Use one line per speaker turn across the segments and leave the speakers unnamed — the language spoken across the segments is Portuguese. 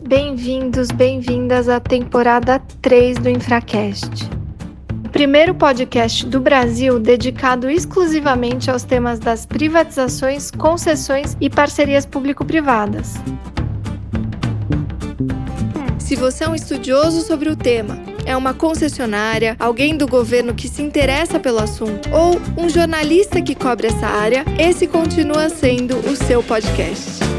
Bem-vindos, bem-vindas à temporada 3 do Infracast. O primeiro podcast do Brasil dedicado exclusivamente aos temas das privatizações, concessões e parcerias público-privadas. Se você é um estudioso sobre o tema, é uma concessionária, alguém do governo que se interessa pelo assunto ou um jornalista que cobre essa área, esse continua sendo o seu podcast.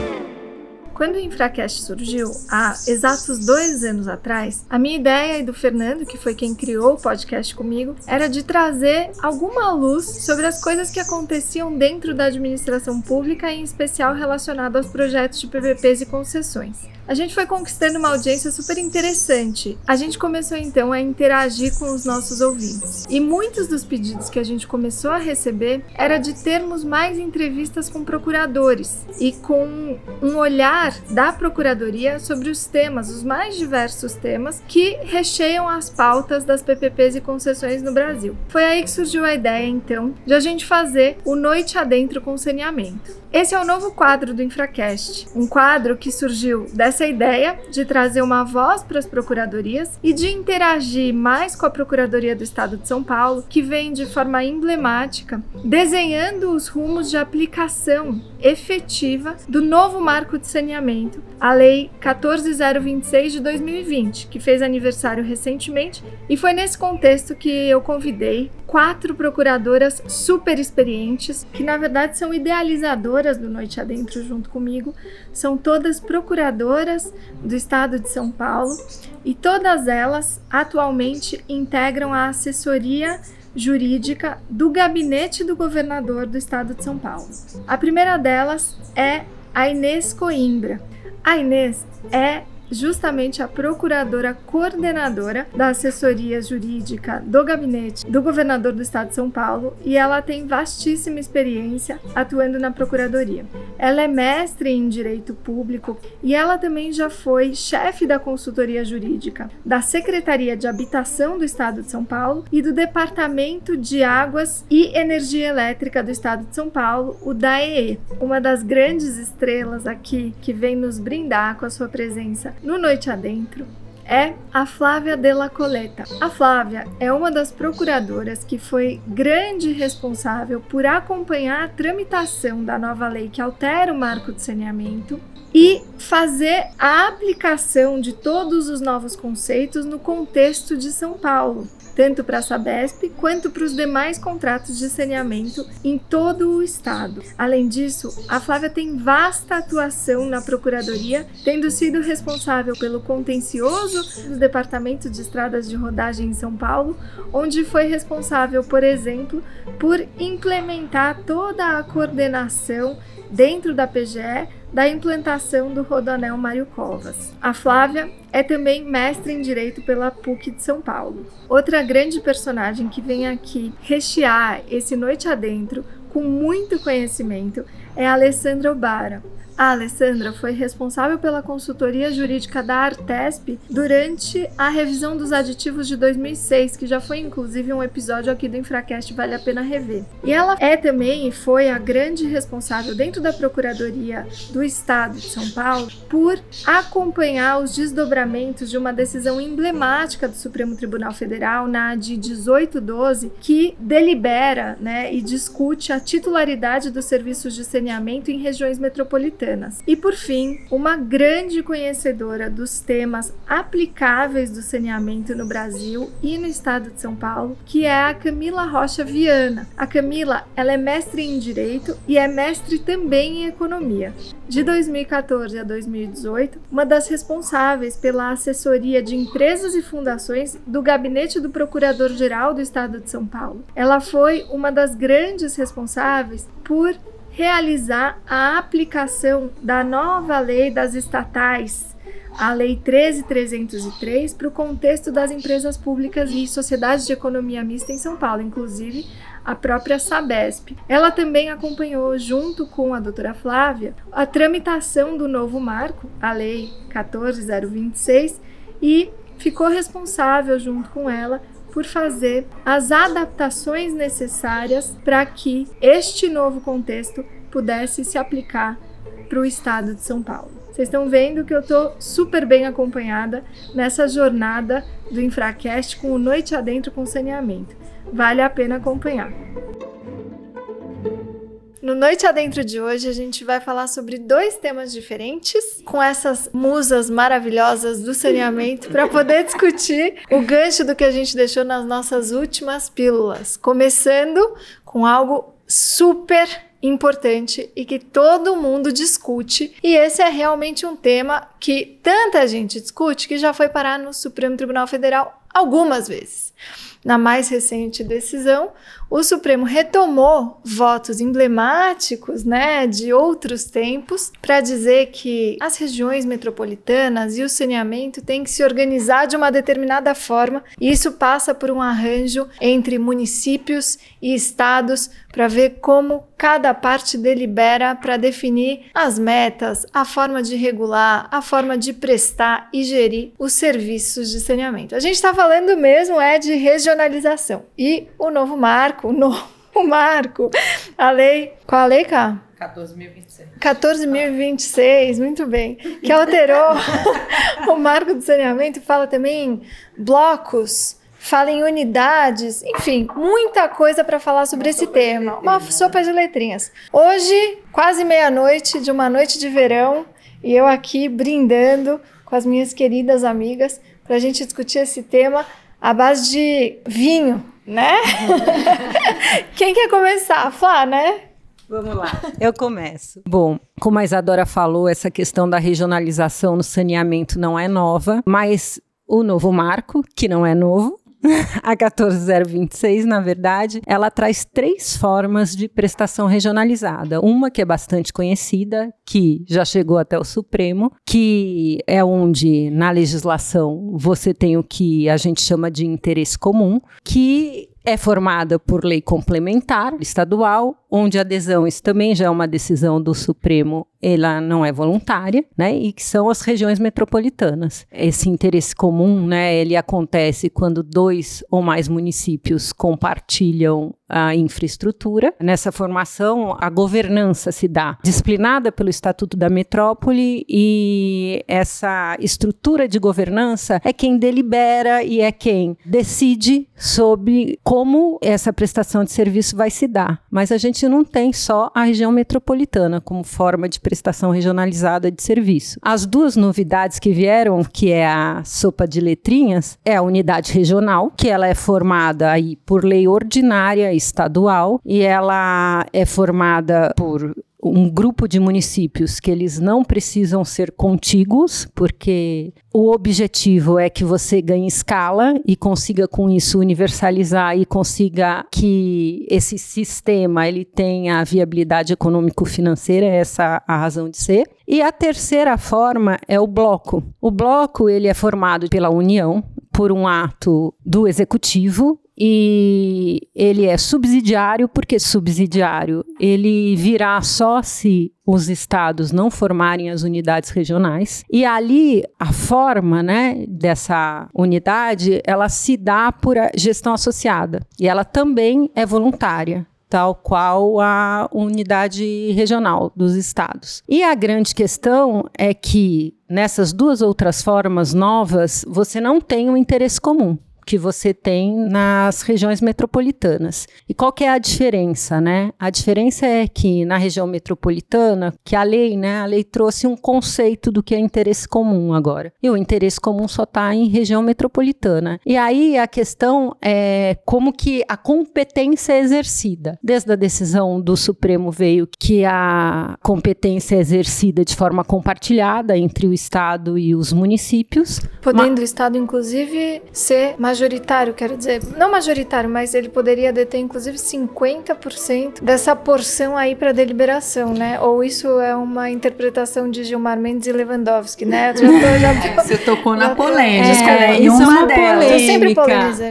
Quando o Infracast surgiu, há exatos dois anos atrás, a minha ideia e do Fernando, que foi quem criou o podcast comigo, era de trazer alguma luz sobre as coisas que aconteciam dentro da administração pública, em especial relacionado aos projetos de PPPs e concessões a gente foi conquistando uma audiência super interessante. A gente começou então a interagir com os nossos ouvintes. E muitos dos pedidos que a gente começou a receber era de termos mais entrevistas com procuradores e com um olhar da procuradoria sobre os temas, os mais diversos temas que recheiam as pautas das PPPs e concessões no Brasil. Foi aí que surgiu a ideia então de a gente fazer o Noite Adentro com Saneamento. Esse é o novo quadro do Infracast, um quadro que surgiu dessa ideia de trazer uma voz para as procuradorias e de interagir mais com a Procuradoria do Estado de São Paulo, que vem de forma emblemática desenhando os rumos de aplicação efetiva do novo marco de saneamento, a Lei 14026 de 2020, que fez aniversário recentemente, e foi nesse contexto que eu convidei quatro procuradoras super experientes, que na verdade são idealizadoras do Noite Adentro junto comigo. São todas procuradoras do estado de São Paulo e todas elas atualmente integram a assessoria jurídica do gabinete do governador do estado de São Paulo. A primeira delas é a Inês Coimbra. A Inês é justamente a procuradora coordenadora da assessoria jurídica do gabinete do governador do estado de São Paulo e ela tem vastíssima experiência atuando na procuradoria. Ela é mestre em direito público e ela também já foi chefe da consultoria jurídica da Secretaria de Habitação do estado de São Paulo e do Departamento de Águas e Energia Elétrica do estado de São Paulo, o DAEE, uma das grandes estrelas aqui que vem nos brindar com a sua presença no Noite Adentro é a Flávia Della Coleta. A Flávia é uma das procuradoras que foi grande responsável por acompanhar a tramitação da nova lei que altera o marco de saneamento e fazer a aplicação de todos os novos conceitos no contexto de São Paulo tanto para a Sabesp quanto para os demais contratos de saneamento em todo o estado. Além disso, a Flávia tem vasta atuação na Procuradoria, tendo sido responsável pelo contencioso do Departamento de Estradas de Rodagem em São Paulo, onde foi responsável, por exemplo, por implementar toda a coordenação dentro da PGE da implantação do Rodoanel Mário Covas. A Flávia é também mestre em Direito pela PUC de São Paulo. Outra grande personagem que vem aqui rechear esse Noite Adentro com muito conhecimento é a Alessandra Obara. A Alessandra foi responsável pela consultoria jurídica da Artesp durante a revisão dos aditivos de 2006, que já foi inclusive um episódio aqui do Infracast, vale a pena rever. E ela é também e foi a grande responsável dentro da Procuradoria do Estado de São Paulo por acompanhar os desdobramentos de uma decisão emblemática do Supremo Tribunal Federal, na de 1812, que delibera né, e discute a titularidade dos serviços de saneamento em regiões metropolitanas. E por fim, uma grande conhecedora dos temas aplicáveis do saneamento no Brasil e no estado de São Paulo, que é a Camila Rocha Viana. A Camila, ela é mestre em direito e é mestre também em economia. De 2014 a 2018, uma das responsáveis pela assessoria de empresas e fundações do gabinete do Procurador-Geral do Estado de São Paulo. Ela foi uma das grandes responsáveis por realizar a aplicação da nova lei das estatais, a Lei 13303, para o contexto das empresas públicas e sociedades de economia mista em São Paulo, inclusive a própria Sabesp. Ela também acompanhou, junto com a doutora Flávia, a tramitação do novo marco, a Lei 14026, e ficou responsável, junto com ela, por fazer as adaptações necessárias para que este novo contexto pudesse se aplicar para o estado de São Paulo. Vocês estão vendo que eu estou super bem acompanhada nessa jornada do Infracast com o Noite Adentro com Saneamento. Vale a pena acompanhar. No Noite Adentro de hoje, a gente vai falar sobre dois temas diferentes, com essas musas maravilhosas do saneamento, para poder discutir o gancho do que a gente deixou nas nossas últimas pílulas. Começando com algo super importante e que todo mundo discute, e esse é realmente um tema que tanta gente discute que já foi parar no Supremo Tribunal Federal algumas vezes. Na mais recente decisão, o Supremo retomou votos emblemáticos, né, de outros tempos, para dizer que as regiões metropolitanas e o saneamento têm que se organizar de uma determinada forma, e isso passa por um arranjo entre municípios e estados para ver como cada parte delibera para definir as metas, a forma de regular, a forma de prestar e gerir os serviços de saneamento. A gente está falando mesmo é de regionalização. E o novo marco marco, no marco, a lei, qual a lei, cá? 14.026. 14.026, muito bem. Que alterou o marco do saneamento, fala também em blocos, fala em unidades, enfim, muita coisa para falar sobre esse tema. Uma sopa de letrinhas. Hoje, quase meia-noite de uma noite de verão, e eu aqui brindando com as minhas queridas amigas para a gente discutir esse tema à base de vinho, né? Quem quer começar? Flá, né?
Vamos lá, eu começo. Bom, como a Isadora falou, essa questão da regionalização no saneamento não é nova, mas o novo marco, que não é novo, a 14026, na verdade, ela traz três formas de prestação regionalizada. Uma que é bastante conhecida, que já chegou até o Supremo, que é onde na legislação você tem o que a gente chama de interesse comum, que é formada por lei complementar estadual, onde a adesão, isso também já é uma decisão do Supremo, ela não é voluntária, né? E que são as regiões metropolitanas. Esse interesse comum, né, ele acontece quando dois ou mais municípios compartilham a infraestrutura. Nessa formação, a governança se dá disciplinada pelo Estatuto da Metrópole e essa estrutura de governança é quem delibera e é quem decide sobre como essa prestação de serviço vai se dar. Mas a gente não tem só a região metropolitana como forma de prestação regionalizada de serviço. As duas novidades que vieram, que é a sopa de letrinhas, é a unidade regional, que ela é formada aí por lei ordinária estadual e ela é formada por um grupo de municípios que eles não precisam ser contíguos, porque o objetivo é que você ganhe escala e consiga com isso universalizar e consiga que esse sistema ele tenha viabilidade econômico-financeira, essa é a razão de ser. E a terceira forma é o bloco. O bloco ele é formado pela União por um ato do executivo e ele é subsidiário, porque subsidiário? Ele virá só se os estados não formarem as unidades regionais. E ali a forma, né, dessa unidade, ela se dá por gestão associada e ela também é voluntária tal qual a unidade regional dos estados. E a grande questão é que nessas duas outras formas novas, você não tem um interesse comum que você tem nas regiões metropolitanas. E qual que é a diferença, né? A diferença é que na região metropolitana, que a lei, né, a lei trouxe um conceito do que é interesse comum agora. E o interesse comum só está em região metropolitana. E aí a questão é como que a competência é exercida. Desde a decisão do Supremo veio que a competência é exercida de forma compartilhada entre o Estado e os municípios.
Podendo o Estado, inclusive, ser majoritário majoritário, quero dizer, não majoritário, mas ele poderia deter inclusive 50% dessa porção aí para deliberação, né? Ou isso é uma interpretação de Gilmar Mendes e Lewandowski, né?
Já tô, já tô, Você tocou na polêmica,
é, né? Isso é uma polêmica. Eu sempre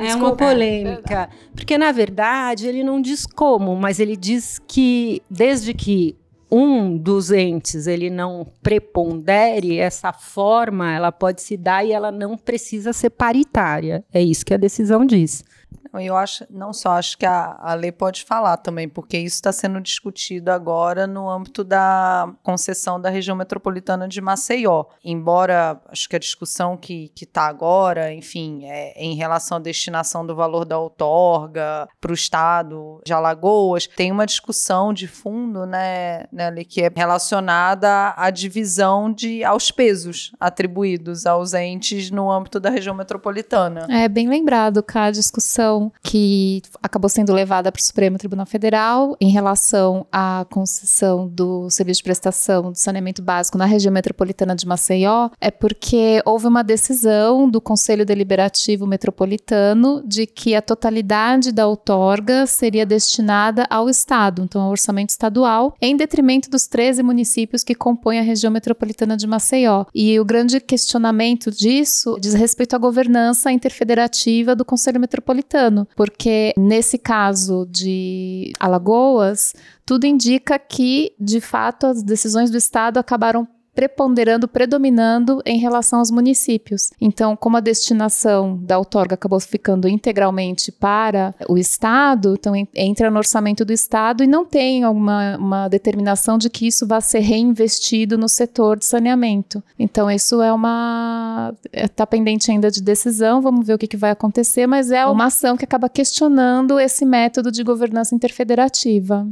É uma polêmica. Porque, na verdade, ele não diz como, mas ele diz que desde que um dos entes ele não prepondere, essa forma ela pode se dar e ela não precisa ser paritária. É isso que a decisão diz.
Eu acho, não só acho que a, a lei pode falar também, porque isso está sendo discutido agora no âmbito da concessão da região metropolitana de Maceió. Embora acho que a discussão que está agora, enfim, é em relação à destinação do valor da outorga para o estado de Alagoas, tem uma discussão de fundo, né, né que é relacionada à divisão de aos pesos atribuídos aos entes no âmbito da região metropolitana.
É bem lembrado, a discussão que acabou sendo levada para o Supremo Tribunal Federal em relação à concessão do serviço de prestação do saneamento básico na região metropolitana de Maceió, é porque houve uma decisão do Conselho Deliberativo Metropolitano de que a totalidade da outorga seria destinada ao Estado, então ao orçamento estadual, em detrimento dos 13 municípios que compõem a região metropolitana de Maceió. E o grande questionamento disso diz respeito à governança interfederativa do Conselho Metropolitano, porque nesse caso de Alagoas, tudo indica que, de fato, as decisões do Estado acabaram preponderando, predominando em relação aos municípios. Então, como a destinação da outorga acabou ficando integralmente para o Estado, então entra no orçamento do Estado e não tem uma, uma determinação de que isso vá ser reinvestido no setor de saneamento. Então, isso é uma. está pendente ainda de decisão, vamos ver o que, que vai acontecer, mas é uma ação que acaba questionando esse método de governança interfederativa.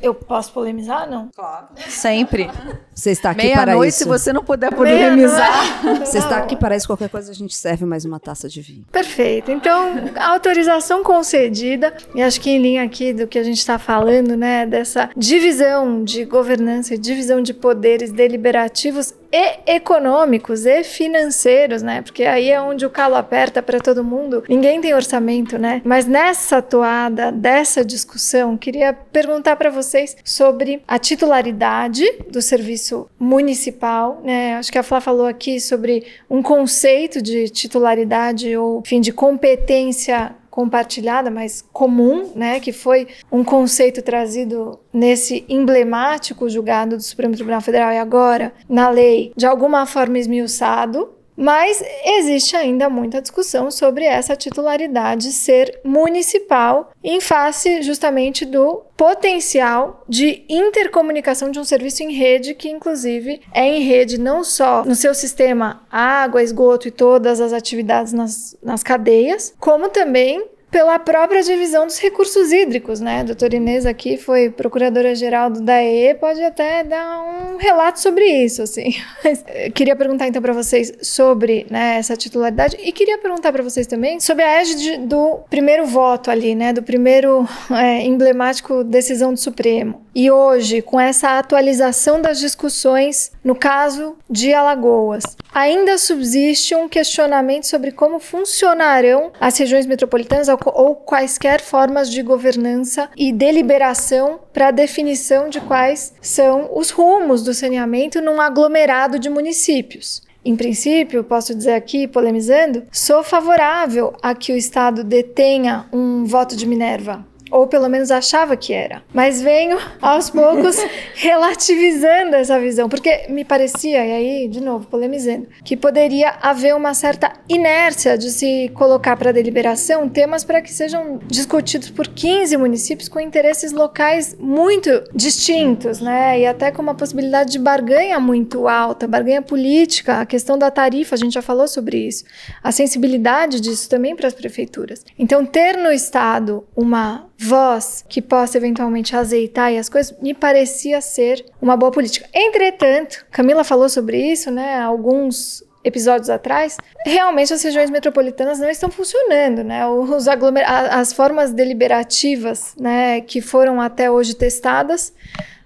Eu posso polemizar, não?
Claro. Sempre.
Você está aqui Meia para
noite, isso. se você não puder polemizar.
Você está aqui para isso. Qualquer coisa a gente serve mais uma taça de vinho.
Perfeito. Então, autorização concedida. E acho que em linha aqui do que a gente está falando, né? Dessa divisão de governança e divisão de poderes deliberativos e econômicos e financeiros, né? Porque aí é onde o calo aperta para todo mundo. Ninguém tem orçamento, né? Mas nessa toada dessa discussão, queria perguntar para vocês sobre a titularidade do serviço municipal, né? Acho que a Flá falou aqui sobre um conceito de titularidade ou, enfim, de competência compartilhada, mas comum, né, que foi um conceito trazido nesse emblemático julgado do Supremo Tribunal Federal e agora na lei, de alguma forma esmiuçado, mas existe ainda muita discussão sobre essa titularidade ser municipal em face justamente do potencial de intercomunicação de um serviço em rede que inclusive é em rede não só no seu sistema água, esgoto e todas as atividades nas, nas cadeias, como também pela própria divisão dos recursos hídricos, né? A doutora Inês aqui foi procuradora-geral do DAE, pode até dar um relato sobre isso, assim. Mas, eh, queria perguntar então para vocês sobre né, essa titularidade e queria perguntar para vocês também sobre a égide do primeiro voto ali, né? Do primeiro é, emblemático decisão do Supremo. E hoje, com essa atualização das discussões no caso de Alagoas, ainda subsiste um questionamento sobre como funcionarão as regiões metropolitanas ou quaisquer formas de governança e deliberação para a definição de quais são os rumos do saneamento num aglomerado de municípios. Em princípio, posso dizer aqui, polemizando, sou favorável a que o Estado detenha um voto de Minerva, ou pelo menos achava que era. Mas venho aos poucos relativizando essa visão, porque me parecia, e aí, de novo, polemizando, que poderia haver uma certa inércia de se colocar para deliberação temas para que sejam discutidos por 15 municípios com interesses locais muito distintos, né? E até com uma possibilidade de barganha muito alta, barganha política, a questão da tarifa, a gente já falou sobre isso, a sensibilidade disso também para as prefeituras. Então, ter no Estado uma voz que possa eventualmente azeitar e as coisas, me parecia ser uma boa política. Entretanto, Camila falou sobre isso, né? Alguns episódios atrás, realmente as regiões metropolitanas não estão funcionando, né? Os aglomer as formas deliberativas, né, que foram até hoje testadas,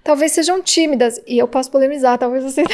talvez sejam tímidas. E eu posso polemizar, talvez você.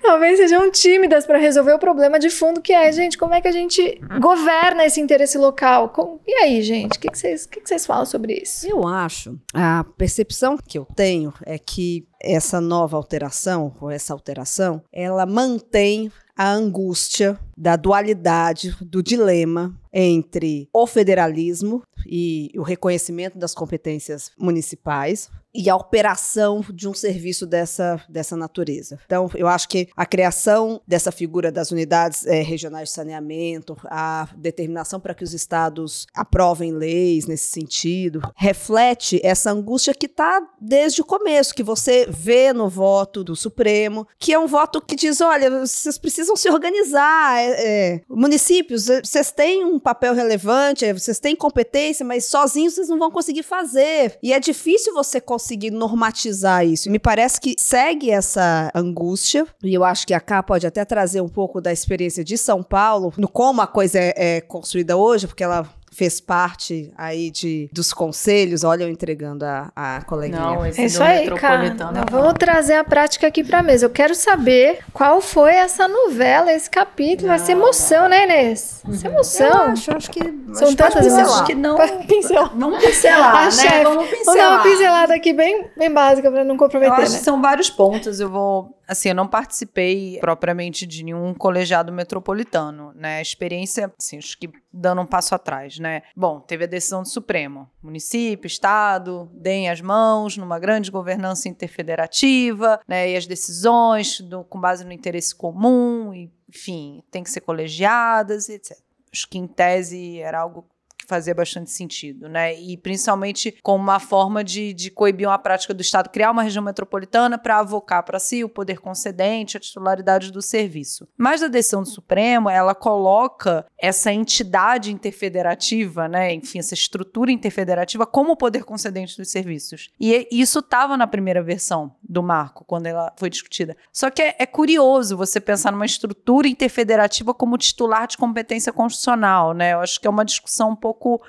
talvez sejam tímidas para resolver o problema de fundo que é, gente, como é que a gente governa esse interesse local? Com... E aí, gente, o que, que, vocês, que, que vocês falam sobre isso?
Eu acho, a percepção que eu tenho é que essa nova alteração, ou essa alteração, ela mantém a angústia
da dualidade, do dilema entre o federalismo e o reconhecimento das competências municipais e a operação de um serviço dessa, dessa natureza. Então, eu acho que a criação dessa figura das unidades é, regionais de saneamento, a determinação para que os estados aprovem leis nesse sentido, reflete essa angústia que está desde o começo, que você vê no voto do Supremo, que é um voto que diz: olha, vocês precisam se organizar, é, é, municípios, vocês têm um papel relevante, vocês têm competência, mas sozinhos vocês não vão conseguir fazer. E é difícil você conseguir normatizar isso. Me parece que segue essa angústia, e eu acho que a Cá pode até trazer um pouco da experiência de São Paulo, no como a coisa é, é construída hoje, porque ela fez parte aí de, dos conselhos. Olha, eu entregando a, a coleguinha.
Não, esse é isso aí, cara. Vamos trazer a prática aqui pra mesa. Eu quero saber qual foi essa novela, esse capítulo. Vai ser emoção, né, Inês? Vai ser emoção. Eu
acho, acho que...
São tantas emoções.
Acho que não...
Pincelar.
Vamos pincelar, a né?
Chefe,
vamos
pincelar. Vamos dar uma pincelada aqui bem, bem básica pra não comprometer,
Eu acho
né?
que são vários pontos. Eu vou assim, eu não participei propriamente de nenhum colegiado metropolitano, né? A experiência, assim, acho que dando um passo atrás, né? Bom, teve a decisão do Supremo. Município, Estado, deem as mãos numa grande governança interfederativa, né? E as decisões do, com base no interesse comum, enfim, tem que ser colegiadas, etc. Acho que em tese era algo fazia bastante sentido, né? E principalmente como uma forma de, de coibir uma prática do Estado, criar uma região metropolitana para avocar para si o poder concedente, a titularidade do serviço. Mas a decisão do Supremo, ela coloca essa entidade interfederativa, né? Enfim, essa estrutura interfederativa como o poder concedente dos serviços. E isso estava na primeira versão do marco, quando ela foi discutida. Só que é, é curioso você pensar numa estrutura interfederativa como titular de competência constitucional, né? Eu acho que é uma discussão um pouco pouco.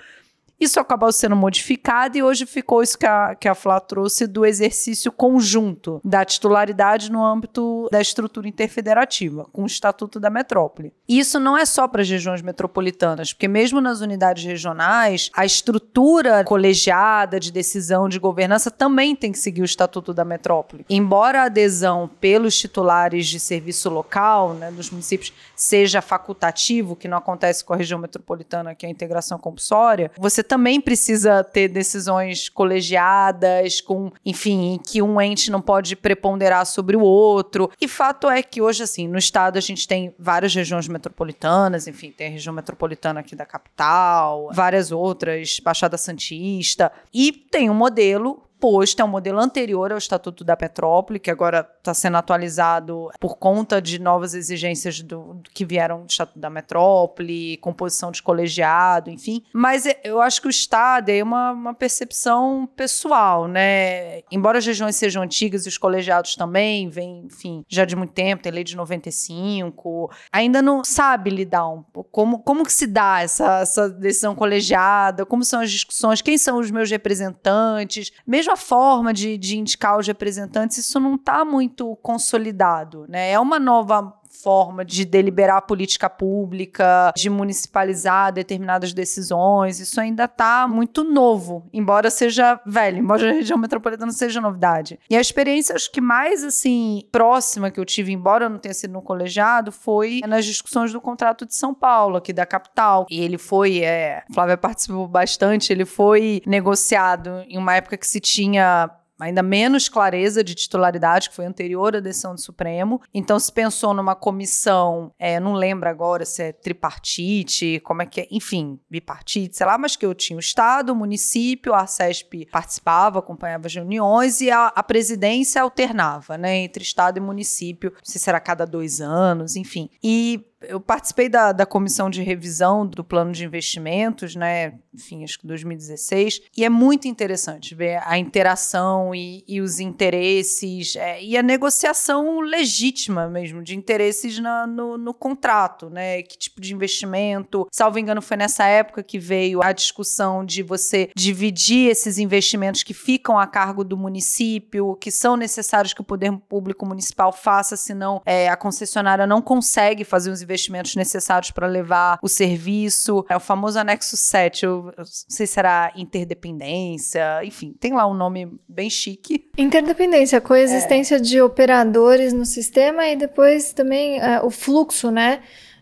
Isso acabou sendo modificado e hoje ficou isso que a, que a Flá trouxe do exercício conjunto da titularidade no âmbito da estrutura interfederativa, com o Estatuto da Metrópole. E isso não é só para as regiões metropolitanas, porque mesmo nas unidades regionais, a estrutura colegiada de decisão de governança também tem que seguir o Estatuto da Metrópole. Embora a adesão pelos titulares de serviço local, né, dos municípios, seja facultativo, que não acontece com a região metropolitana, que é a integração compulsória, você também precisa ter decisões colegiadas, com, enfim, que um ente não pode preponderar sobre o outro. E fato é que hoje, assim, no estado a gente tem várias regiões metropolitanas, enfim, tem a região metropolitana aqui da capital, várias outras, Baixada Santista, e tem um modelo posto, é um modelo anterior ao Estatuto da Petrópole, que agora está sendo atualizado por conta de novas exigências do, que vieram do Estatuto da Metrópole, composição de colegiado, enfim. Mas é, eu acho que o Estado é uma, uma percepção pessoal, né? Embora as regiões sejam antigas e os colegiados também, vem, enfim, já de muito tempo, tem lei de 95, ainda não sabe lidar um pouco como, como que se dá essa, essa decisão colegiada, como são as discussões, quem são os meus representantes, mesmo mesma forma de, de indicar os representantes, isso não está muito consolidado, né? É uma nova forma de deliberar a política pública, de municipalizar determinadas decisões. Isso ainda está muito novo, embora seja velho, embora a região metropolitana seja novidade. E a experiência, acho que mais assim próxima que eu tive, embora eu não tenha sido no colegiado, foi nas discussões do contrato de São Paulo, aqui da capital. E ele foi, é, Flávia participou bastante, ele foi negociado em uma época que se tinha ainda menos clareza de titularidade, que foi anterior à decisão do Supremo. Então se pensou numa comissão, é, não lembro agora se é tripartite, como é que é, enfim, bipartite, sei lá, mas que eu tinha o Estado, o município, a CESP participava, acompanhava as reuniões e a, a presidência alternava, né, entre Estado e município, não sei se era cada dois anos, enfim. E eu participei da, da comissão de revisão do plano de investimentos, né? Enfim, acho que 2016. E é muito interessante ver a interação e, e os interesses é, e a negociação legítima mesmo de interesses na, no, no, contrato, né? Que tipo de investimento? Salvo engano, foi nessa época que veio a discussão de você dividir esses investimentos que ficam a cargo do município, que são necessários que o poder público municipal faça, senão é, a concessionária não consegue fazer os investimentos necessários para levar o serviço. É o famoso anexo 7, eu, eu não sei se será interdependência, enfim, tem lá um nome bem chique.
Interdependência, coexistência é. de operadores no sistema e depois também uh, o fluxo, né?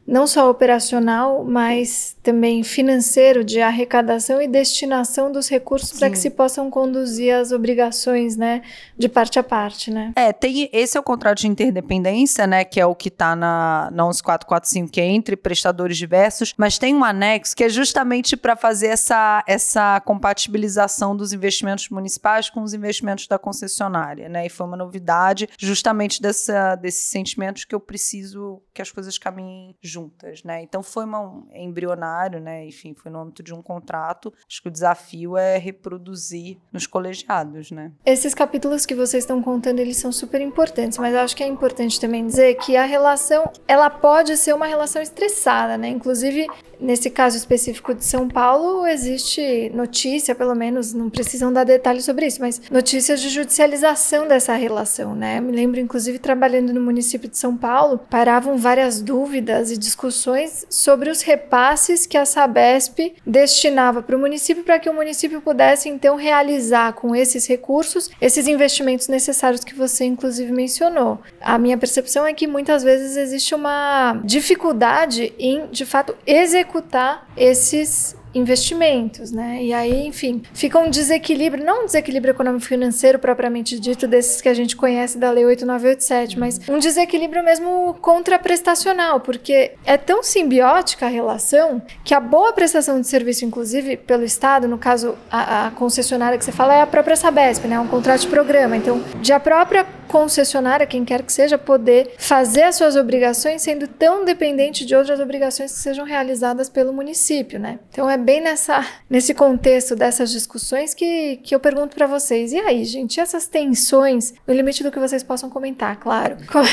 Não só operacional, mas também financeiro de arrecadação e destinação dos recursos para que se possam conduzir as obrigações, né, de parte a parte, né?
É, tem esse é o contrato de interdependência, né, que é o que está na, na 11445, que é entre prestadores diversos, mas tem um anexo que é justamente para fazer essa, essa compatibilização dos investimentos municipais com os investimentos da concessionária, né? E foi uma novidade justamente dessa, desses sentimentos que eu preciso que as coisas caminhem juntas, né? Então foi uma, um embrionário, né? Enfim, foi no âmbito de um contrato. Acho que o desafio é reproduzir nos colegiados, né?
Esses capítulos que vocês estão contando, eles são super importantes, mas acho que é importante também dizer que a relação, ela pode ser uma relação estressada, né? Inclusive, nesse caso específico de São Paulo, existe notícia, pelo menos, não precisam dar detalhes sobre isso, mas notícias de judicialização dessa relação, né? Me lembro, inclusive, trabalhando no município de São Paulo, paravam várias dúvidas e discussões sobre os repasses que a Sabesp destinava para o município para que o município pudesse, então, realizar com esses recursos esses investimentos necessários que você, inclusive, mencionou. A minha percepção é que muitas vezes existe uma dificuldade em, de fato, executar esses investimentos, né? E aí, enfim, fica um desequilíbrio, não um desequilíbrio econômico financeiro propriamente dito desses que a gente conhece da Lei 8987, mas um desequilíbrio mesmo contraprestacional, porque é tão simbiótica a relação que a boa prestação de serviço, inclusive pelo Estado, no caso a, a concessionária que você fala é a própria Sabesp, né? É um contrato de programa. Então, de a própria concessionária, quem quer que seja, poder fazer as suas obrigações sendo tão dependente de outras obrigações que sejam realizadas pelo município, né? Então é bem nessa, nesse contexto dessas discussões que, que eu pergunto para vocês. E aí, gente, essas tensões, no limite do que vocês possam comentar, claro. Como,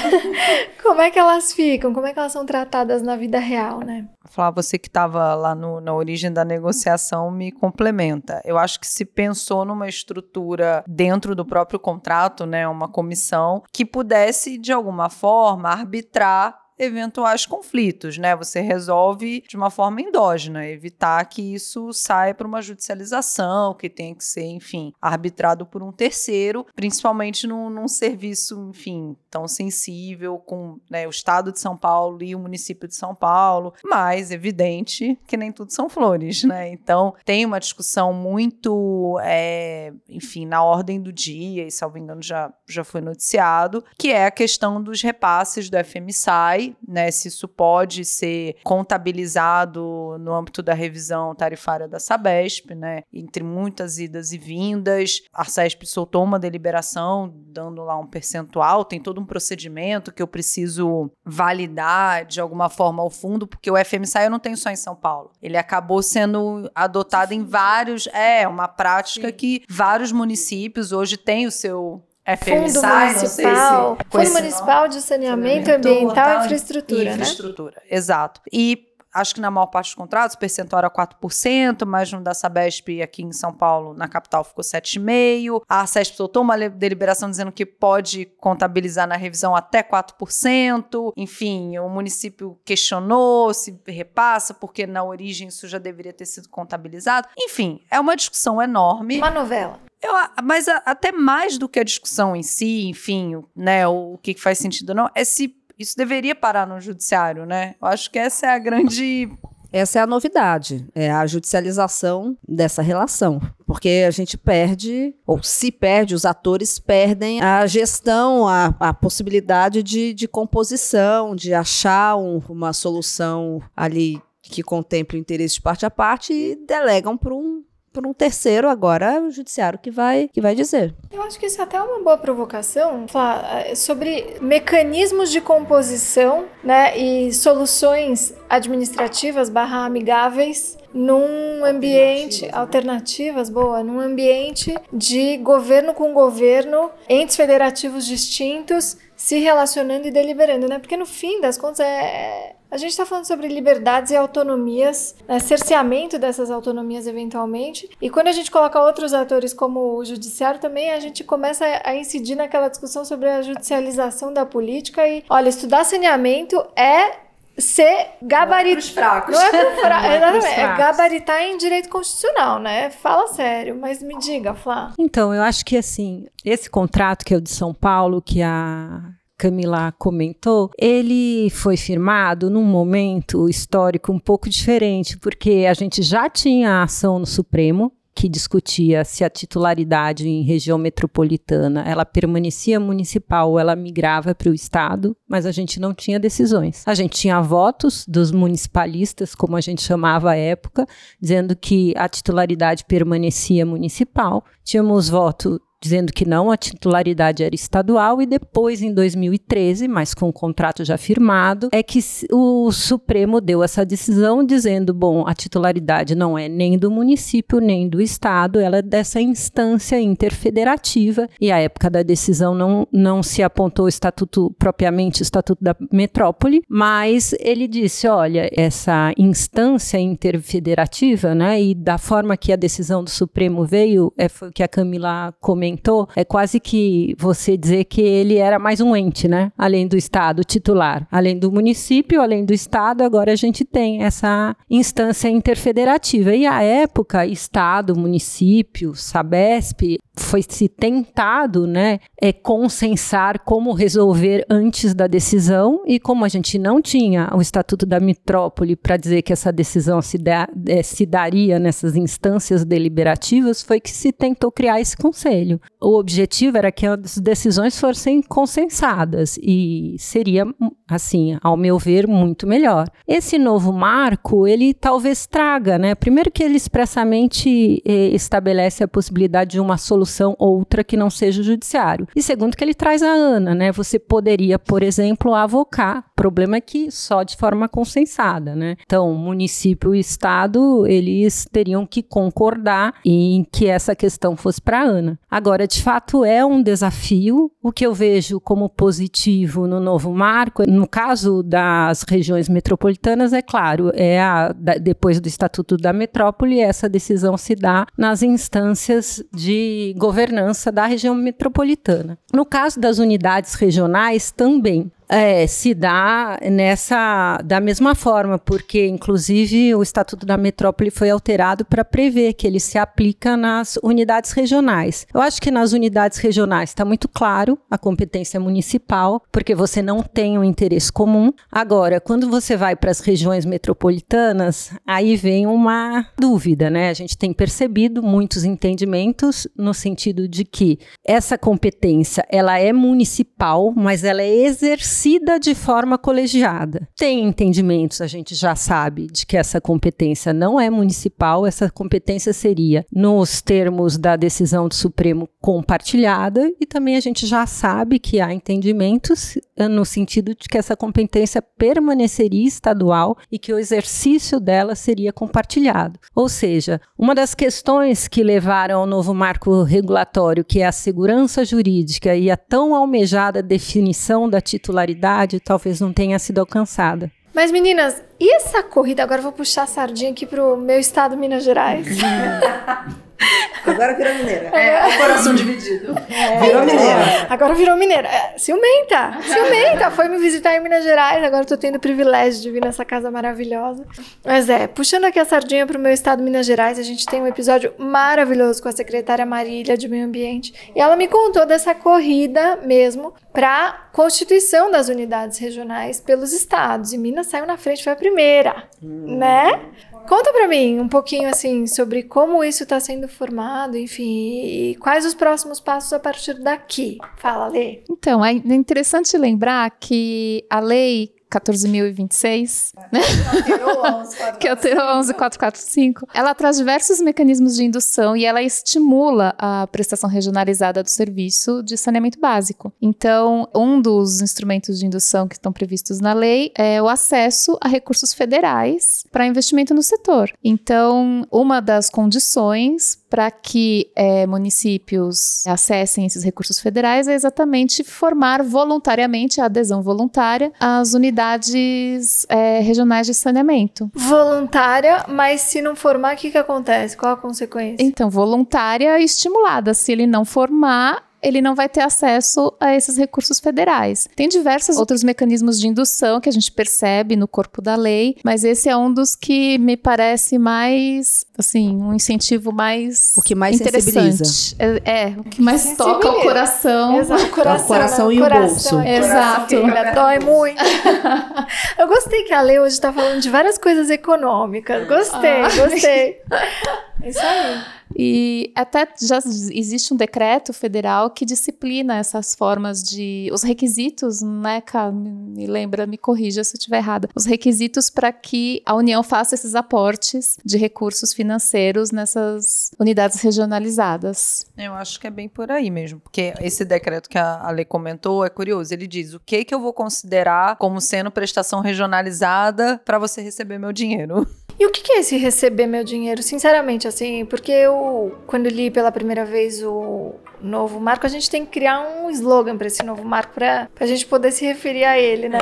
como é que elas ficam? Como é que elas são tratadas na vida real, né?
Falar você que estava lá no, na origem da negociação me complementa. Eu acho que se pensou numa estrutura dentro do próprio contrato, né, uma comissão que pudesse de alguma forma arbitrar eventuais conflitos, né? Você resolve de uma forma endógena, evitar que isso saia para uma judicialização, que tenha que ser, enfim, arbitrado por um terceiro, principalmente num, num serviço, enfim, tão sensível com né, o Estado de São Paulo e o município de São Paulo, mas evidente que nem tudo são flores, né? Então tem uma discussão muito, é, enfim, na ordem do dia, e salvo engano já, já foi noticiado, que é a questão dos repasses do FMSAI né, se isso pode ser contabilizado no âmbito da revisão tarifária da Sabesp, né, entre muitas idas e vindas. A Sabesp soltou uma deliberação dando lá um percentual, tem todo um procedimento que eu preciso validar de alguma forma ao fundo, porque o FMSA eu não tenho só em São Paulo. Ele acabou sendo adotado em vários, é, uma prática Sim. que vários municípios hoje têm o seu
FMSA, Fundo Municipal, se Fundo Municipal de Saneamento, Saneamento Ambiental e Infraestrutura,
né? Infraestrutura, exato. E acho que na maior parte dos contratos o percentual era 4%, mas no da Sabesp aqui em São Paulo, na capital, ficou 7,5%. A Sabesp soltou uma deliberação dizendo que pode contabilizar na revisão até 4%. Enfim, o município questionou se repassa, porque na origem isso já deveria ter sido contabilizado. Enfim, é uma discussão enorme.
Uma novela.
Eu, mas a, até mais do que a discussão em si, enfim, né, o, o que faz sentido ou não, é se isso deveria parar no judiciário, né? Eu acho que essa é a grande
essa é a novidade, é a judicialização dessa relação. Porque a gente perde, ou se perde, os atores perdem a gestão, a, a possibilidade de, de composição, de achar um, uma solução ali que contemple o interesse de parte a parte e delegam para um, por um terceiro, agora é o judiciário que vai, que vai dizer.
Eu acho que isso é até uma boa provocação, falar eh, sobre mecanismos de composição né, e soluções administrativas barra amigáveis num ambiente alternativas boa num ambiente de governo com governo entes federativos distintos se relacionando e deliberando né porque no fim das contas é a gente está falando sobre liberdades e autonomias, né, cerceamento dessas autonomias eventualmente. E quando a gente coloca outros atores como o judiciário também, a gente começa a incidir naquela discussão sobre a judicialização da política e, olha, estudar saneamento é ser gabaritar.
Não é
para fra... é Exatamente. É gabaritar em direito constitucional, né? Fala sério, mas me diga, Flá.
Então, eu acho que assim, esse contrato que é o de São Paulo, que a Camila comentou, ele foi firmado num momento histórico um pouco diferente, porque a gente já tinha a ação no Supremo, que discutia se a titularidade em região metropolitana ela permanecia municipal ou ela migrava para o estado, mas a gente não tinha decisões. A gente tinha votos dos municipalistas, como a gente chamava à época, dizendo que a titularidade permanecia municipal. Tínhamos voto dizendo que não, a titularidade era estadual, e depois, em 2013, mas com o contrato já firmado, é que o Supremo deu essa decisão dizendo: bom, a titularidade não é nem do município nem do estado, ela é dessa instância interfederativa, e à época da decisão não, não se apontou o estatuto propriamente o estatuto da metrópole, mas ele disse: olha, essa instância interfederativa, né, e da forma que a decisão do Supremo veio, é foi o que a Camila comentou comentou, é quase que você dizer que ele era mais um ente, né? Além do Estado titular. Além do município, além do Estado, agora a gente tem essa instância interfederativa. E à época, Estado, município, Sabesp, foi se tentado, né, é consensar como resolver antes da decisão e como a gente não tinha o Estatuto da Metrópole para dizer que essa decisão se, da, é, se daria nessas instâncias deliberativas, foi que se tentou criar esse conselho. O objetivo era que as decisões fossem consensadas e seria, assim, ao meu ver, muito melhor. Esse novo marco, ele talvez traga, né, primeiro que ele expressamente eh, estabelece a possibilidade de uma solução outra que não seja o judiciário. E segundo que ele traz a ANA, né? Você poderia, por exemplo, avocar. Problema é que só de forma consensada, né? Então, município e estado, eles teriam que concordar em que essa questão fosse para ANA. Agora, de fato, é um desafio. O que eu vejo como positivo no novo marco, no caso das regiões metropolitanas, é claro, é a, depois do Estatuto da Metrópole, essa decisão se dá nas instâncias de governança da região metropolitana. No caso das unidades regionais, também é, se dá nessa da mesma forma, porque inclusive o Estatuto da Metrópole foi alterado para prever que ele se aplica nas unidades regionais. Eu acho que nas unidades regionais está muito claro a competência municipal, porque você não tem um interesse comum. Agora, quando você vai para as regiões metropolitanas, aí vem uma dúvida, né? A gente tem percebido muitos entendimentos no sentido de que essa competência ela é municipal, mas ela é exercida exercida de forma colegiada. Tem entendimentos, a gente já sabe, de que essa competência não é municipal, essa competência seria, nos termos da decisão do Supremo, compartilhada, e também a gente já sabe que há entendimentos eh, no sentido de que essa competência permaneceria estadual e que o exercício dela seria compartilhado. Ou seja, uma das questões que levaram ao novo marco regulatório, que é a segurança jurídica e a tão almejada definição da titularidade talvez não tenha sido alcançada.
Mas meninas, e essa corrida? Agora eu vou puxar a sardinha aqui pro meu estado, Minas Gerais.
Agora virou mineira.
É, o coração dividido.
É, virou mineira.
Agora virou mineira. É, ciumenta. Ciumenta. Foi me visitar em Minas Gerais. Agora tô tendo o privilégio de vir nessa casa maravilhosa. Mas é, puxando aqui a sardinha pro meu estado, Minas Gerais, a gente tem um episódio maravilhoso com a secretária Marília de Meio Ambiente. E ela me contou dessa corrida mesmo para constituição das unidades regionais pelos estados. E Minas saiu na frente, foi a primeira, hum. né? Conta para mim um pouquinho assim sobre como isso está sendo formado, enfim, e quais os próximos passos a partir daqui. Fala, Lê.
Então, é interessante lembrar que a lei 14.026, né? que alterou 11.445. Ela traz diversos mecanismos de indução e ela estimula a prestação regionalizada do serviço de saneamento básico. Então, um dos instrumentos de indução que estão previstos na lei é o acesso a recursos federais para investimento no setor. Então, uma das condições para que é, municípios acessem esses recursos federais é exatamente formar voluntariamente a adesão voluntária às unidades é, regionais de saneamento.
Voluntária, mas se não formar, o que, que acontece? Qual a consequência?
Então, voluntária estimulada. Se ele não formar, ele não vai ter acesso a esses recursos federais. Tem diversos outros mecanismos de indução que a gente percebe no corpo da lei, mas esse é um dos que me parece mais, assim, um incentivo mais
O que mais sensibiliza.
É, é, o que mais toca o coração.
Exato, o coração,
o coração
né?
e o
coração,
bolso.
é,
Exato.
filha, dói muito. Eu gostei que a Lei hoje tá falando de várias coisas econômicas. Gostei, gostei. É Isso aí.
E até já existe um decreto federal que disciplina essas formas de. os requisitos, né, Cá? Me lembra, me corrija se eu estiver errada. Os requisitos para que a União faça esses aportes de recursos financeiros nessas unidades regionalizadas.
Eu acho que é bem por aí mesmo, porque esse decreto que a Ale comentou é curioso. Ele diz o que que eu vou considerar como sendo prestação regionalizada para você receber meu dinheiro.
E o que é esse receber meu dinheiro? Sinceramente, assim, porque eu, quando li pela primeira vez o novo marco, a gente tem que criar um slogan para esse novo marco, pra, pra gente poder se referir a ele, né?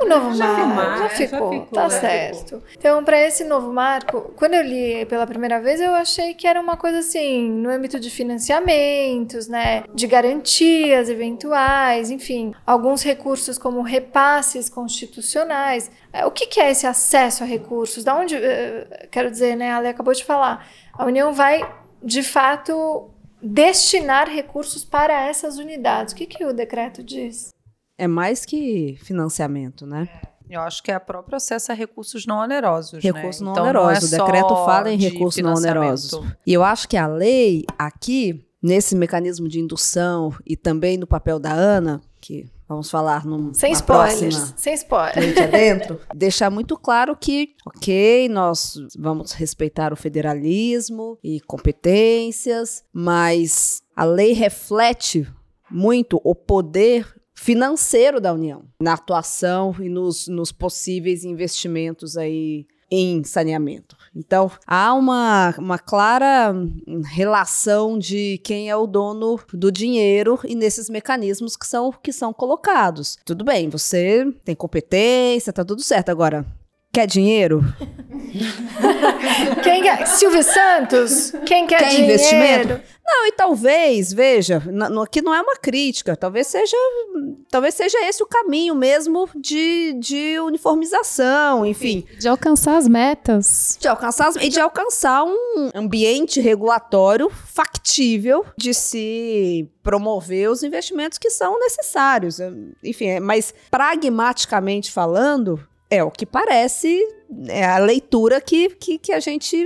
O novo
Já
marco,
ficou,
já
já
ficou,
ficou,
tá
já
certo. Então, para esse novo marco, quando eu li pela primeira vez, eu achei que era uma coisa assim, no âmbito de financiamentos, né, de garantias eventuais, enfim, alguns recursos como repasses constitucionais. Eh, O que, que é esse acesso a recursos? Da onde, eh, quero dizer, né, a Ale acabou de falar, a União vai, de fato, destinar recursos para essas unidades. O que, que o decreto diz?
É mais que financiamento, né?
Eu acho que é o próprio acesso a recursos não onerosos.
Recurso
né?
não
Então,
oneroso.
é
o decreto fala em
de
recursos não onerosos. E eu acho que a lei aqui, nesse mecanismo de indução e também no papel da Ana, que vamos falar num,
Sem spoilers.
próxima
Sem spoilers.
Adentro, deixar muito claro que, ok, nós vamos respeitar o federalismo e competências, mas a lei reflete muito o poder financeiro da União na atuação e nos, nos possíveis investimentos aí em saneamento. Então, há uma, uma clara relação de quem é o dono do dinheiro e nesses mecanismos que são, que são colocados. Tudo bem, você tem competência, tá tudo certo. Agora, quer dinheiro?
Quem quer? Silvio Santos? Quem quer
Quer
dinheiro?
investimento? Não, e talvez, veja, aqui não é uma crítica, talvez seja, talvez seja esse o caminho mesmo de, de uniformização, enfim,
De alcançar as metas.
de alcançar as- e de alcançar um ambiente regulatório factível de se promover os investimentos que são necessários. Enfim, é- mas pragmaticamente falando, é o que parece, é a leitura que, que, que a gente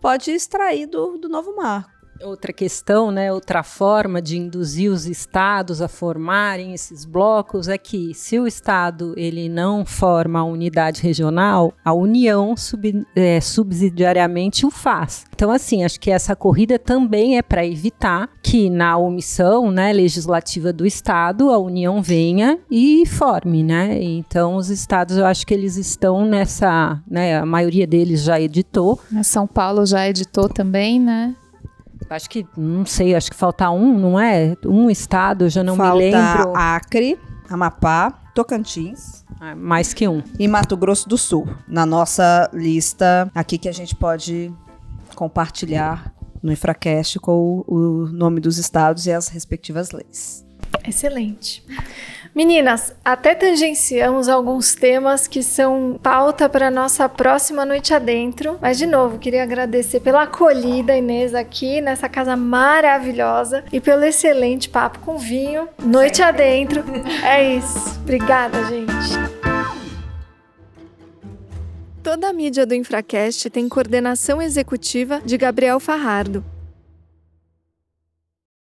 pode extrair do, do novo marco.
Outra questão, né, outra forma de induzir os estados a formarem esses blocos é que se o estado ele não forma a unidade regional, a União sub- é, subsidiariamente o faz. Então, assim, acho que essa corrida também é para evitar que na omissão né, legislativa do estado a União venha e forme, né? Então, os estados, eu acho que eles estão nessa, né, a maioria deles já editou,
São Paulo já editou também, né?
Acho que, não sei, acho que falta um, não é? Um estado, eu já não
Falta
me lembro.
Acre, Amapá, Tocantins
Ah, mais que um.
e Mato Grosso do Sul. Na nossa lista aqui que a gente pode compartilhar no Infracast com o, o nome dos estados e as respectivas leis.
Excelente. Meninas, até tangenciamos alguns temas que são pauta para nossa próxima noite adentro. Mas, de novo, queria agradecer pela acolhida, Inês, aqui nessa casa maravilhosa e pelo excelente papo com vinho. Noite adentro. É isso. Obrigada, gente. Toda a mídia do Infracast tem coordenação executiva de Gabriel Farrardo.